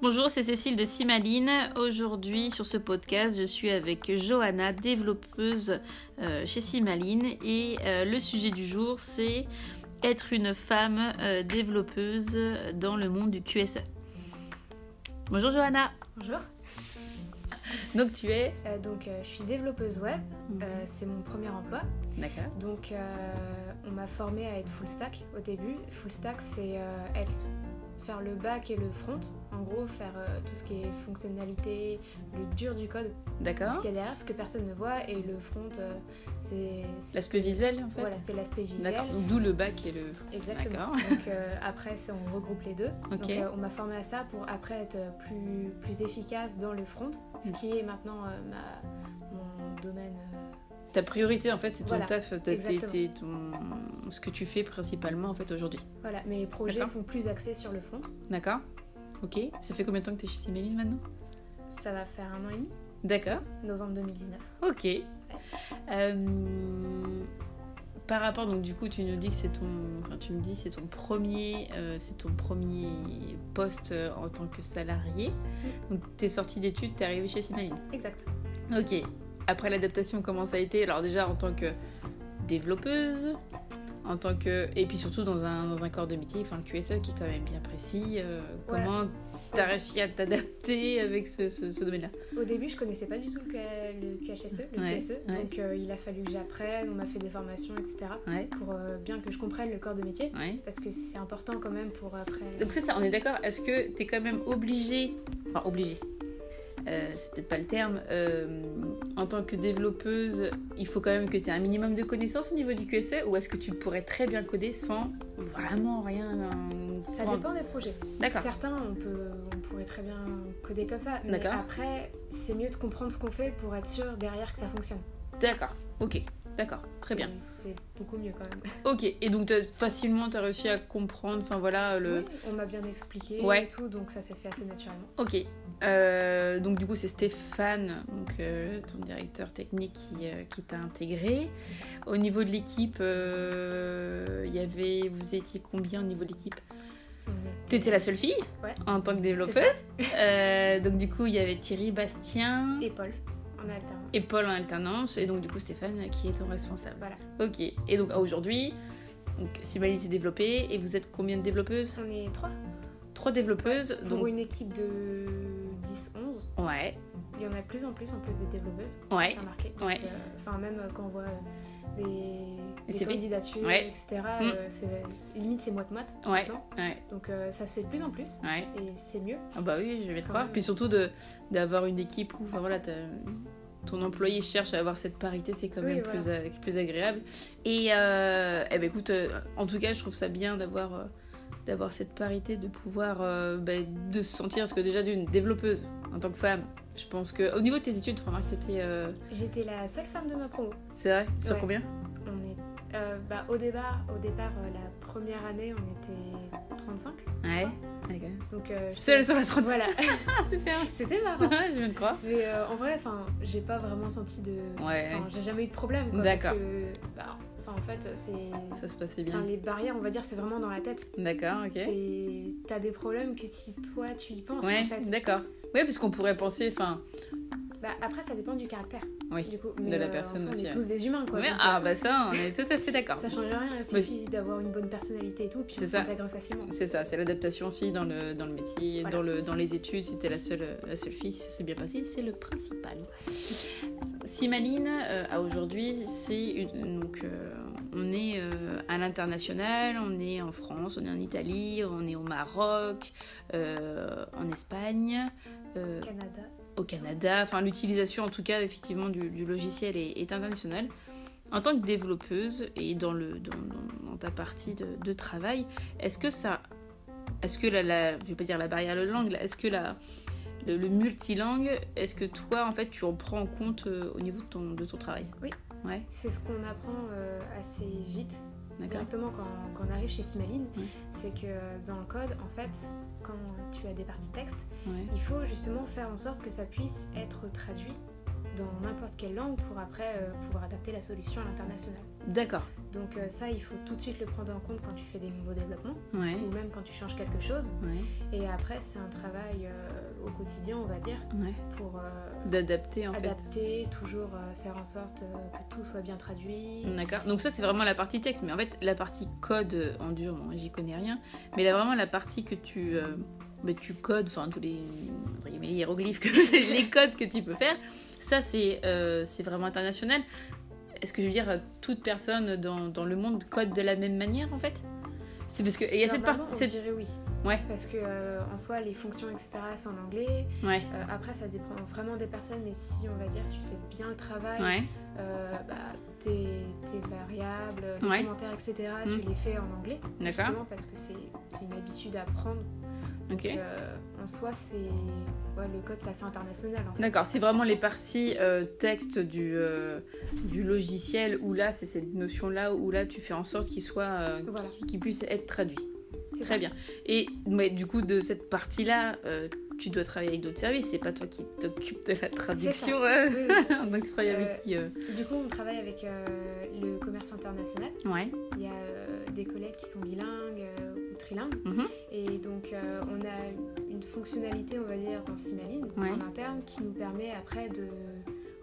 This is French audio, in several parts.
Bonjour, c'est Cécile de Simaline. Aujourd'hui, sur ce podcast, je suis avec Johanna, développeuse euh, chez Simaline. Et euh, le sujet du jour, c'est être une femme euh, développeuse dans le monde du QSE. Bonjour Johanna. Bonjour. Donc tu es? Donc je suis développeuse web, Mhm. C'est mon premier emploi. D'accord. Donc on m'a formée à être full stack au début. Full stack c'est être faire le back et le front. En gros faire euh, tout ce qui est fonctionnalité, le dur du code, ce D'accord. qu'il y a derrière, ce que personne ne voit et le front euh, c'est L'aspect visuel en fait. Voilà, c'est l'aspect visuel. D'accord. D'où le bac et le. Exactement. D'accord. Donc euh, après, on regroupe les deux. Ok. Donc on m'a formé à ça pour après être plus, plus efficace dans le front, ce Mm. qui est maintenant ma, mon domaine. Ta priorité en fait, c'est ton Voilà, taf, t'es- ton... ce que tu fais principalement en fait aujourd'hui. voilà, mes projets sont plus axés sur le front. D'accord. Ok. Ça fait combien de temps que tu es chez Simaline maintenant? Ça va faire un an et demi, D'accord. novembre 2019. Ok. Euh, par rapport, donc du coup, tu nous dis que c'est ton, enfin, tu me dis c'est ton premier, euh, c'est ton premier poste euh, en tant que salarié. Donc, t'es sortie d'études, t'es arrivée chez Simaline. Exact. Ok. Après l'adaptation, comment ça a été Alors déjà en tant que développeuse, en tant que et puis surtout dans un, dans un corps de métier, enfin le QSE qui est quand même bien précis. euh, Ouais. Comment t'as réussi à t'adapter avec ce, ce- ce domaine-là? Au début, je connaissais pas du tout le, QHSE, le Ouais, QSE, ouais. donc euh, il a fallu que j'apprenne, on m'a fait des formations, etc. Pour euh, bien que je comprenne le corps de métier, parce que c'est important quand même pour après. Donc c'est ça, on est d'accord. Est-ce que t'es quand même obligé, enfin obligé, euh, c'est peut-être pas le terme, euh, en tant que développeuse, il faut quand même que tu aies un minimum de connaissances au niveau du QSE ou est-ce que tu pourrais très bien coder sans vraiment rien Ça prendre dépend des projets. D'accord. Certains, on, peut, on pourrait très bien coder comme ça, mais D'accord. après, c'est mieux de comprendre ce qu'on fait pour être sûr derrière que ça fonctionne. D'accord, ok, d'accord, très bien. C'est- beaucoup mieux quand même. Ok, et donc facilement tu as réussi à comprendre, enfin voilà, le... Oui, on m'a bien expliqué Ouais. et tout, donc ça s'est fait assez naturellement. Ok. Euh, donc du coup c'est Stéphane, donc euh, ton directeur technique qui, euh, qui t'a intégré. Au niveau de l'équipe, il y avait, vous étiez combien au niveau de l'équipe? T'étais la seule fille Ouais. en tant que développeuse? Euh, donc du coup il y avait Thierry, Bastien Et Paul, en alternance. et Paul en alternance et donc du coup Stéphane qui est ton responsable. Voilà. Ok. Et donc aujourd'hui, Simaline s'est développée et vous êtes combien de développeuses? On est trois. Trois développeuses. Pour Donc une équipe de 10-11, ouais, il y en a plus en plus en plus des développeuses. ouais. J'ai remarqué? Ouais. Euh, Enfin, même euh, quand on voit des, des candidatures, Ouais. etc., Mm. euh, limite c'est moite-moite. Ouais, Donc euh, ça se fait de plus en plus ouais. et c'est mieux. Ah bah oui, je vais te Quand croire. même. Puis surtout de d'avoir une équipe où, enfin voilà, ton employé cherche à avoir cette parité, c'est quand Oui, même voilà. plus, a- plus agréable. Et euh, eh ben écoute, euh, en tout cas, je trouve ça bien d'avoir euh, d'avoir cette parité, de pouvoir euh, bah, de se sentir, parce que déjà d'une développeuse en tant que femme, je pense que au niveau de tes études, remarque, t'étais, euh, J'étais la seule femme de ma promo. c'est vrai, sur Ouais. combien? On est, euh, bah, au départ, au départ euh, la première année, on était 35. Ouais. Donc Seule sur la 35. Voilà, Ah, super. c'était marrant. je viens de croire. Mais en vrai, enfin, j'ai pas vraiment senti de. Ouais. J'ai jamais eu de problème. D'accord. Parce que, bah, fait, c'est. Ça se passait Enfin, bien. les barrières, on va dire, c'est vraiment dans la tête. D'accord, ok. T'as des problèmes que si toi tu y penses, Ouais, en fait. d'accord. Ouais, parce qu'on pourrait penser, enfin, Bah, après, ça dépend du caractère. Oui, Du coup, de mais, la euh, personne soi, aussi, On est tous des humains, quoi. Donc, ah euh, bah ça, on est tout à fait d'accord. Ça change rien, il suffit d'avoir une bonne personnalité et tout, puis on ça. s'intègre facilement. C'est ça, c'est l'adaptation aussi dans le, dans le métier, Voilà. dans, le, dans les études. C'était la seule, la seule fille, ça s'est bien passé, c'est le principal. Simaline, euh, à aujourd'hui, c'est une- donc euh, on est euh, à l'international, on est en France, on est en Italie, on est au Maroc, euh, en Espagne, euh, Canada. Au Canada. Enfin, l'utilisation, en tout cas, effectivement, du, logiciel est, est internationale. En tant que développeuse et dans, le, dans, dans- ta partie de, travail, est-ce que ça. Est-ce que la, la- Je vais pas dire la barrière de langue, est-ce que la, le, le multilingue, est-ce que toi, en fait, tu en prends en compte euh, au niveau de ton, de ton travail? Oui. Ouais, C'est ce qu'on apprend euh, assez vite, directement quand, quand on arrive chez Simaline. Ouais. C'est que euh, dans le code, en fait, quand tu as des parties texte, Ouais. il faut justement faire en sorte que ça puisse être traduit dans n'importe quelle langue pour après euh, pouvoir adapter la solution à l'international. D'accord. Donc euh, ça, il faut tout de suite le prendre en compte quand tu fais des nouveaux développements Ouais. ou même quand tu changes quelque chose. Ouais. Et après, c'est un travail euh, au quotidien, on va dire, Ouais. pour euh, D'adapter en fait. adapter, toujours euh, faire en sorte euh, que tout soit bien traduit. D'accord. Donc ça c'est vraiment la partie texte, mais en fait la partie code en dur, bon, j'y connais rien, mais là vraiment la partie que tu euh, bah, tu codes, enfin tous les, les hiéroglyphes, que, les codes que tu peux faire, ça c'est c'est vraiment international. Est-ce que je veux dire toute personne dans, dans le monde code de la même manière en fait? C'est parce que il y a cette partie. on cette- dirait oui. Ouais. Parce que euh, en soi, les fonctions, etc., c'est en anglais. Ouais. Euh, après, ça dépend vraiment des personnes, mais si on va dire tu fais bien le travail, Ouais. euh, bah, tes, tes variables, les Ouais. commentaires, etc., Mm. tu les fais en anglais. Justement parce que c'est une habitude à prendre. Donc, en soi, c'est le code, c'est assez international. En fait. D'accord, c'est vraiment les parties texte du, du logiciel où là, c'est cette notion-là où là, tu fais en sorte qu'il soit, Voilà. qu'il puisse être traduit. C'est Très bien. Et mais, du coup, de cette partie-là, euh, tu dois travailler avec d'autres services. C'est pas toi qui t'occupes de la traduction. euh. Oui, oui. Donc, tu travailles avec Euh, qui euh Du coup, on travaille avec euh, le commerce international. Ouais. Il y a euh, des collègues qui sont bilingues euh, ou trilingues. Mhm. Et donc, euh, on a une fonctionnalité, on va dire, dans Simaline, Ouais. en interne, qui nous permet après de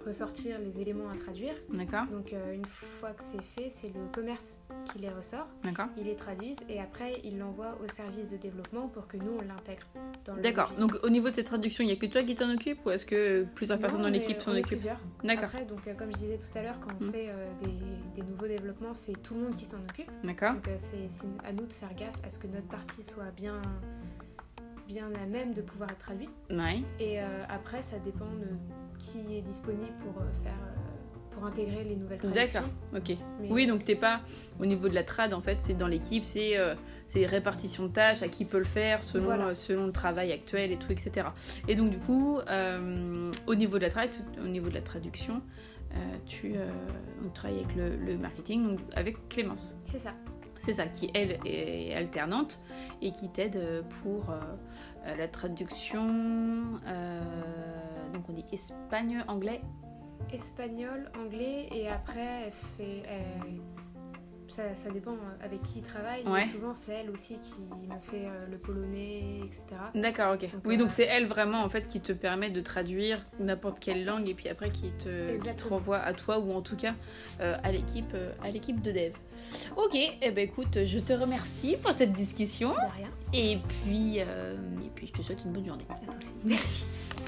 ressortir les éléments à traduire. D'accord. Donc, euh, une fois que c'est fait, c'est le commerce qui les ressort. D'accord. Ils les traduisent et après, ils l'envoient au service de développement pour que nous, on l'intègre dans le D'accord. Donc, au niveau de cette traduction, il y a que toi qui t'en occupes ou est-ce que plusieurs personnes dans l'équipe s'en occupent plusieurs. D'accord. Après, donc, euh, comme je disais tout à l'heure, quand on Mm. fait euh, des, des nouveaux développements, c'est tout le monde qui s'en occupe. D'accord. Donc c'est à nous de faire gaffe à ce que notre partie soit bien, bien à même de pouvoir être traduite. Ouais. Et euh, après, ça dépend de qui est disponible pour euh, faire, euh, pour intégrer les nouvelles traductions. D'accord. Ok. Mais- Oui, donc t'es pas au niveau de la trad en fait, c'est dans l'équipe, c'est euh, c'est répartition de tâches, à qui peut le faire selon Voilà. euh, selon le travail actuel et tout, etc. Et donc du coup, euh, au niveau de la trad, au niveau de la traduction, euh, tu euh, donc, travailles avec le, le marketing, donc avec Clémence. C'est ça. C'est ça, qui elle est alternante et qui t'aide euh, pour euh, euh, la traduction. euh, donc on dit Espagne, anglais. Espagnol, anglais, et après, elle fait. elle- ça, ça dépend euh, avec qui il travaille, Ouais. mais souvent c'est elle aussi qui me fait euh, le polonais, etc. D'accord, ok. Donc, oui, euh, donc c'est elle vraiment en fait qui te permet de traduire n'importe quelle langue et puis après qui te, qui te Exactement. renvoie à toi ou en tout cas euh, à l'équipe euh, à l'équipe de dev. Ok, eh ben écoute, je te remercie pour cette discussion De rien, et puis euh, et puis je te souhaite une bonne journée. à toi aussi. Merci.